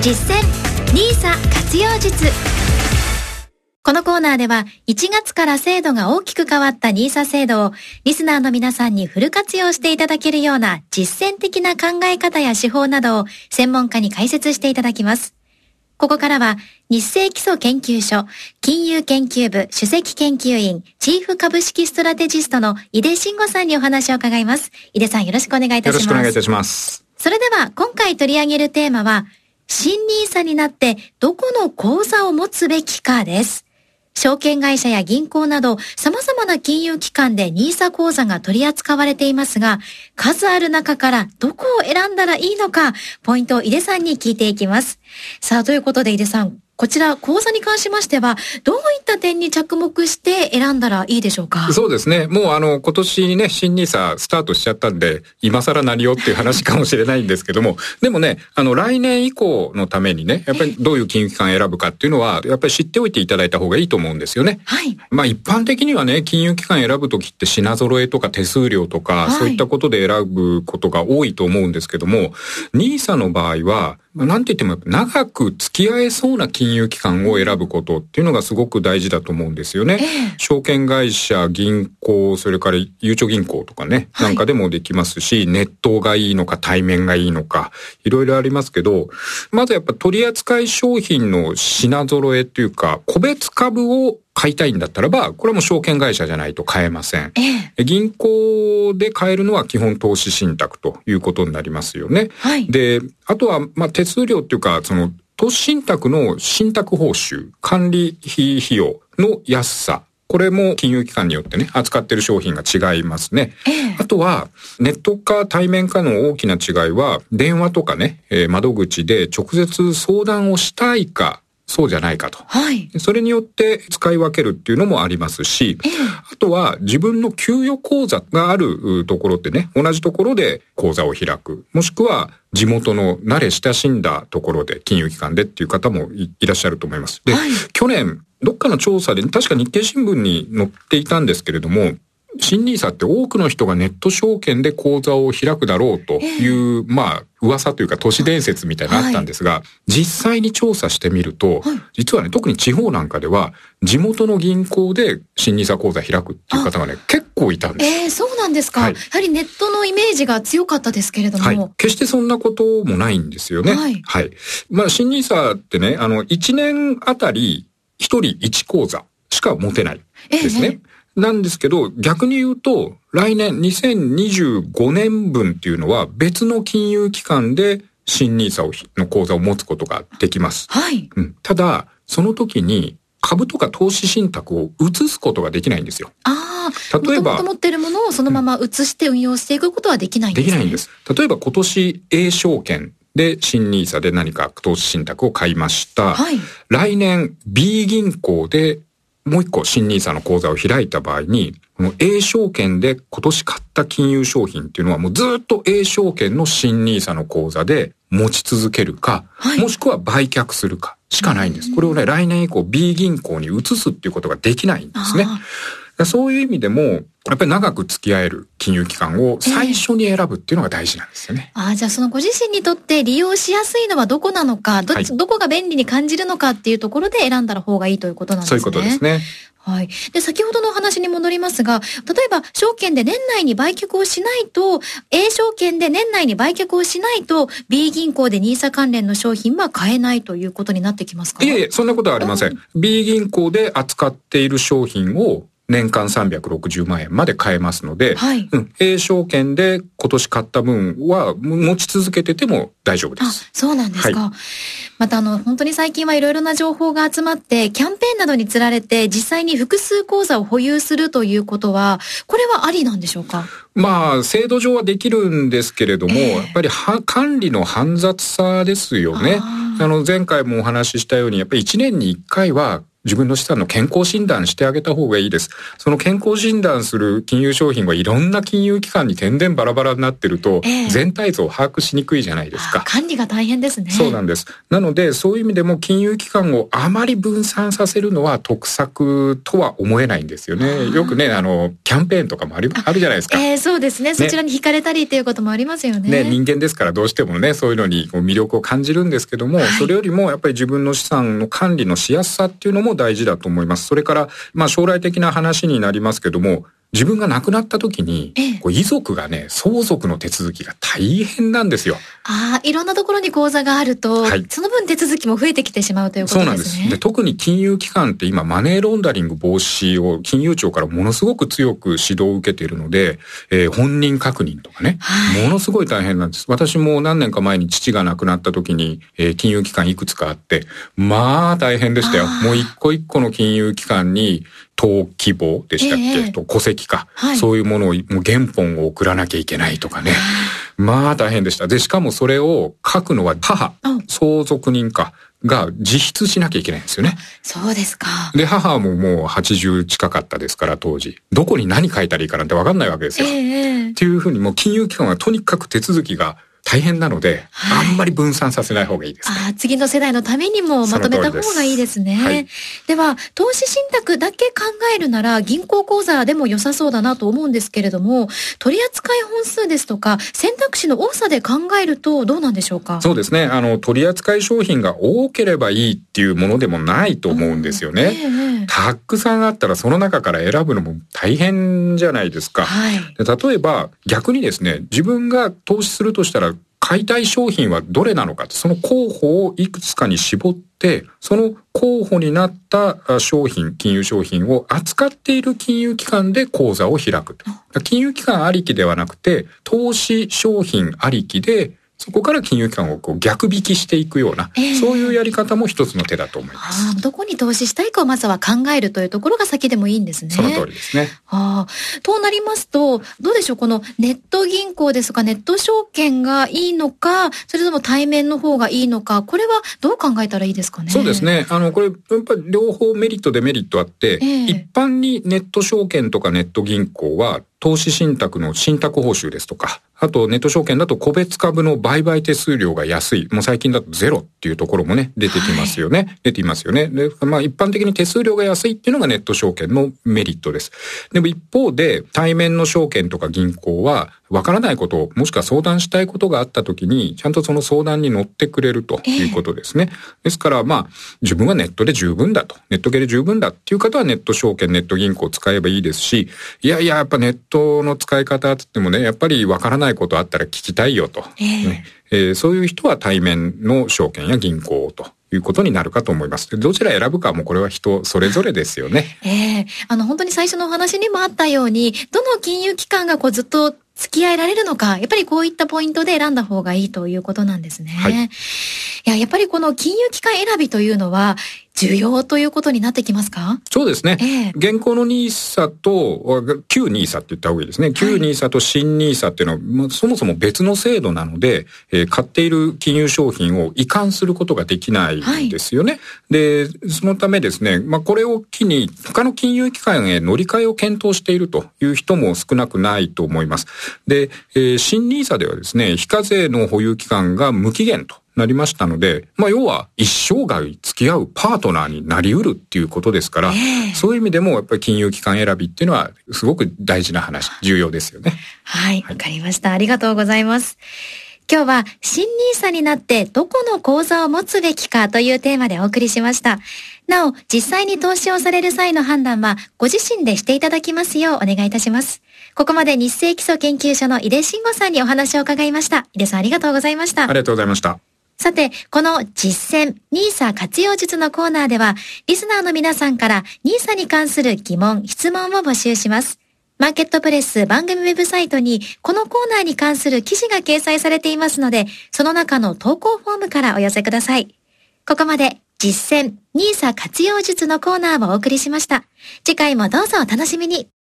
実践 NISA 活用術このコーナーでは1月から制度が大きく変わった NISA 制度をリスナーの皆さんにフル活用していただけるような実践的な考え方や手法などを専門家に解説していただきます。ここからは日清基礎研究所金融研究部首席研究員チーフ株式ストラテジストの井出慎吾さんにお話を伺います。井出さんよろしくお願いいたします。よろしくお願いいたします。それでは今回取り上げるテーマは新ニーサになってどこの口座を持つべきかです。証券会社や銀行など様々な金融機関で NISA 口座が取り扱われていますが、数ある中からどこを選んだらいいのか、ポイントを井出さんに聞いていきます。さあ、ということで井出さん、こちら、講座に関しましては、どういった点に着目して選んだらいいでしょうか？そうですね。もうあの、今年ね、新ニーサスタートしちゃったんで、今更何をっていう話かもしれないんですけども、でもね、あの、来年以降のためにね、やっぱりどういう金融機関を選ぶかっていうのは、やっぱり知っておいていただいた方がいいと思うんですよね。はい。まあ一般的にはね、金融機関選ぶときって品揃えとか手数料とか、はい、そういったことで選ぶことが多いと思うんですけども、ニーサの場合は、なんて言っても長く付き合えそうな金融機関を選ぶことっていうのがすごく大事だと思うんですよね。えー、証券会社、銀行、それからゆうちょ銀行とかね、なんかでもできますし、ネットがいいのか対面がいいのか、いろいろありますけど、まずやっぱ取扱商品の品揃えっていうか、個別株を買いたいんだったらば、これはもう証券会社じゃないと買えません。ええ、銀行で買えるのは基本投資信託ということになりますよね。はい、で、あとは、まあ、手数料っていうか、その、投資信託の信託報酬、管理費費用の安さ、これも金融機関によってね、扱ってる商品が違いますね。ええ、あとは、ネットか対面かの大きな違いは、電話とかね、えー、窓口で直接相談をしたいか、そうじゃないかと。はい。それによって使い分けるっていうのもありますし、ええ、あとは自分の給与口座があるところってね、同じところで口座を開く。もしくは地元の慣れ親しんだところで、金融機関でっていう方もいらっしゃると思います。で、はい、去年、どっかの調査で、確か日経新聞に載っていたんですけれども、新ニーサって多くの人がネット証券で口座を開くだろうという、まあ、噂というか都市伝説みたいなのあったんですが、はい、実際に調査してみると、はい、実はね、特に地方なんかでは、地元の銀行で新ニーサ口座開くっていう方がね、結構いたんです。ええー、そうなんですか、はい、やはりネットのイメージが強かったですけれども。はい、決してそんなこともないんですよね。はい。はい。まあ、新ニーサってね、あの、1年あたり1人1口座しか持てないですね。えーなんですけど、逆に言うと、来年2025年分っていうのは別の金融機関で新ニーサの口座を持つことができます。はい。うん、ただ、その時に株とか投資信託を移すことができないんですよ。ああ。例えば。持ってるものをそのまま移して運用していくことはできないんです、ね、できないんです。例えば今年 A 証券で新ニーサで何か投資信託を買いました。はい。来年 B 銀行でもう一個新ニーサの口座を開いた場合に、この A 証券で今年買った金融商品っていうのはもうずっと A 証券の新ニーサの口座で持ち続けるか、はい、もしくは売却するかしかないんです。これをね、来年以降 B 銀行に移すっていうことができないんですね。そういう意味でも、やっぱり長く付き合える金融機関を最初に選ぶっていうのが大事なんですよね。えー、ああ、じゃあそのご自身にとって利用しやすいのはどこなのか、ど、はい、どこが便利に感じるのかっていうところで選んだら方がいいということなんですね。そういうことですね。はい。で、先ほどのお話に戻りますが、例えば、証券で年内に売却をしないと、A 証券で年内に売却をしないと、B 銀行で NISA 関連の商品は買えないということになってきますか？いえいえ、そんなことはありません。うん、B 銀行で扱っている商品を年間360万円まで買えますので、はい、うん、A 証券で今年買った分は持ち続けてても大丈夫です。そうなんですか。はい、またあの、本当に最近はいろいろな情報が集まって、キャンペーンなどにつられて実際に複数口座を保有するということは、これはありなんでしょうか？まあ、制度上はできるんですけれども、えー、やっぱり管理の煩雑さですよね。あの、前回もお話ししたように、やっぱり1年に1回は自分の資産の健康診断してあげた方がいいです。その健康診断する金融商品はいろんな金融機関に点々バラバラになってると、全体像を把握しにくいじゃないですか。管理が大変ですね。そうなんです。なので、そういう意味でも金融機関をあまり分散させるのは得策とは思えないんですよね。よくね、あの、キャンペーンとかもありあるじゃないですか。えー、そうですね。そちらに惹かれたりっていうこともありますよね。ね、人間ですからどうしてもね、そういうのに魅力を感じるんですけども、はい、それよりもやっぱり自分の資産の管理のしやすさっていうのも大事だと思います。それから、まあ将来的な話になりますけども、自分が亡くなった時に、ええ、こう遺族がね、相続の手続きが大変なんですよ。ああ、いろんなところに口座があると、はい、その分手続きも増えてきてしまうということですね。そうなんです。で、特に金融機関って今、マネーロンダリング防止を金融庁からものすごく強く指導を受けているので、えー、本人確認とかね、はい、ものすごい大変なんです。私も何年か前に父が亡くなった時に、えー、金融機関いくつかあって、まあ大変でしたよ。もう一個一個の金融機関に、登記簿でしたっけ、えー、と戸籍か、はい、そういうものをもう原本を送らなきゃいけないとかね。まあ大変でした。で、しかもそれを書くのは母、相続人か。が自筆しなきゃいけないんですよね。そうですか。で、母ももう80近かったですから、当時。どこに何書いたらいいかなんてわかんないわけですよ。えー、っていうふうにもう金融機関はとにかく手続きが大変なので、はい、あんまり分散させない方がいいです、ね、あ次の世代のためにもまとめた方がいいですね。ではい、では、投資信託だけ考えるなら銀行口座でも良さそうだなと思うんですけれども、取扱本数ですとか選択肢の多さで考えるとどうなんでしょうか？そうですね。あの、取扱商品が多ければいいっていうものでもないと思うんですよね。うんえー、たくさんあったらその中から選ぶのも大変じゃないですか。はい、例えば逆にですね、自分が投資するとしたら買いたい商品はどれなのかその候補をいくつかに絞って、その候補になった商品、金融商品を扱っている金融機関で口座を開く。金融機関ありきではなくて、投資商品ありきでそこから金融機関をこう逆引きしていくような、えー、そういうやり方も一つの手だと思います。どこに投資したいかをまずは考えるというところが先でもいいんですね。その通りですね。あとなりますと、どうでしょう？このネット銀行ですとか？ネット証券がいいのか、それとも対面の方がいいのか、これはどう考えたらいいですかね？そうですね。あの、これ、やっぱり両方メリットデメリットあって、えー、一般にネット証券とかネット銀行は投資信託の信託報酬ですとか、あとネット証券だと個別株の売買手数料が安い。もう最近だとゼロっていうところもね、出てきますよね。はい、出ていますよね。で、まあ一般的に手数料が安いっていうのがネット証券のメリットです。でも一方で対面の証券とか銀行はわからないこと、もしくは相談したいことがあった時に、ちゃんとその相談に乗ってくれるということですね。えー、ですから、まあ、自分はネットで十分だと。ネット系で十分だっていう方はネット証券、ネット銀行を使えばいいですし、いやいや、やっぱネットの使い方って言ってもね、やっぱりわからないことあったら聞きたいよと。えー、ねえー、そういう人は対面の証券や銀行ということになるかと思います。どちら選ぶかもこれは人それぞれですよね。ええー、あの本当に最初のお話にもあったように、どの金融機関がこうずっと付き合えられるのか、やっぱりこういったポイントで選んだ方がいいということなんですね。はい、いや、やっぱりこの金融機関選びというのは、重要ということになってきますか？そうですね。えー、現行の NISA と、旧 NISA って言った方がいいですね。旧 NISA と新 NISA っていうのは、まあ、そもそも別の制度なので、えー、買っている金融商品を移管することができないんですよね。はい、で、そのためですね、まあ、これを機に、他の金融機関へ乗り換えを検討しているという人も少なくないと思います。で、えー、新 NISA ではですね、非課税の保有期間が無期限となりましたので、まあ要は一生涯付き合うパートナーになり得るっていうことですから、えー、そういう意味でもやっぱり金融機関選びっていうのはすごく大事な話、重要ですよね。はい、わ、はい、かりました。ありがとうございます。今日は新ニーサになってどこの口座を持つべきかというテーマでお送りしました。なお、実際に投資をされる際の判断はご自身でしていただきますようお願いいたします。ここまで日清基礎研究所の井出慎吾さんにお話を伺いました。井出さんありがとうございました。ありがとうございました。さて、この実践 NISA 活用術のコーナーでは、リスナーの皆さんから NISA に関する疑問、質問を募集します。マーケットプレス番組ウェブサイトにこのコーナーに関する記事が掲載されていますので、その中の投稿フォームからお寄せください。ここまで実践 NISA 活用術のコーナーをお送りしました。次回もどうぞお楽しみに。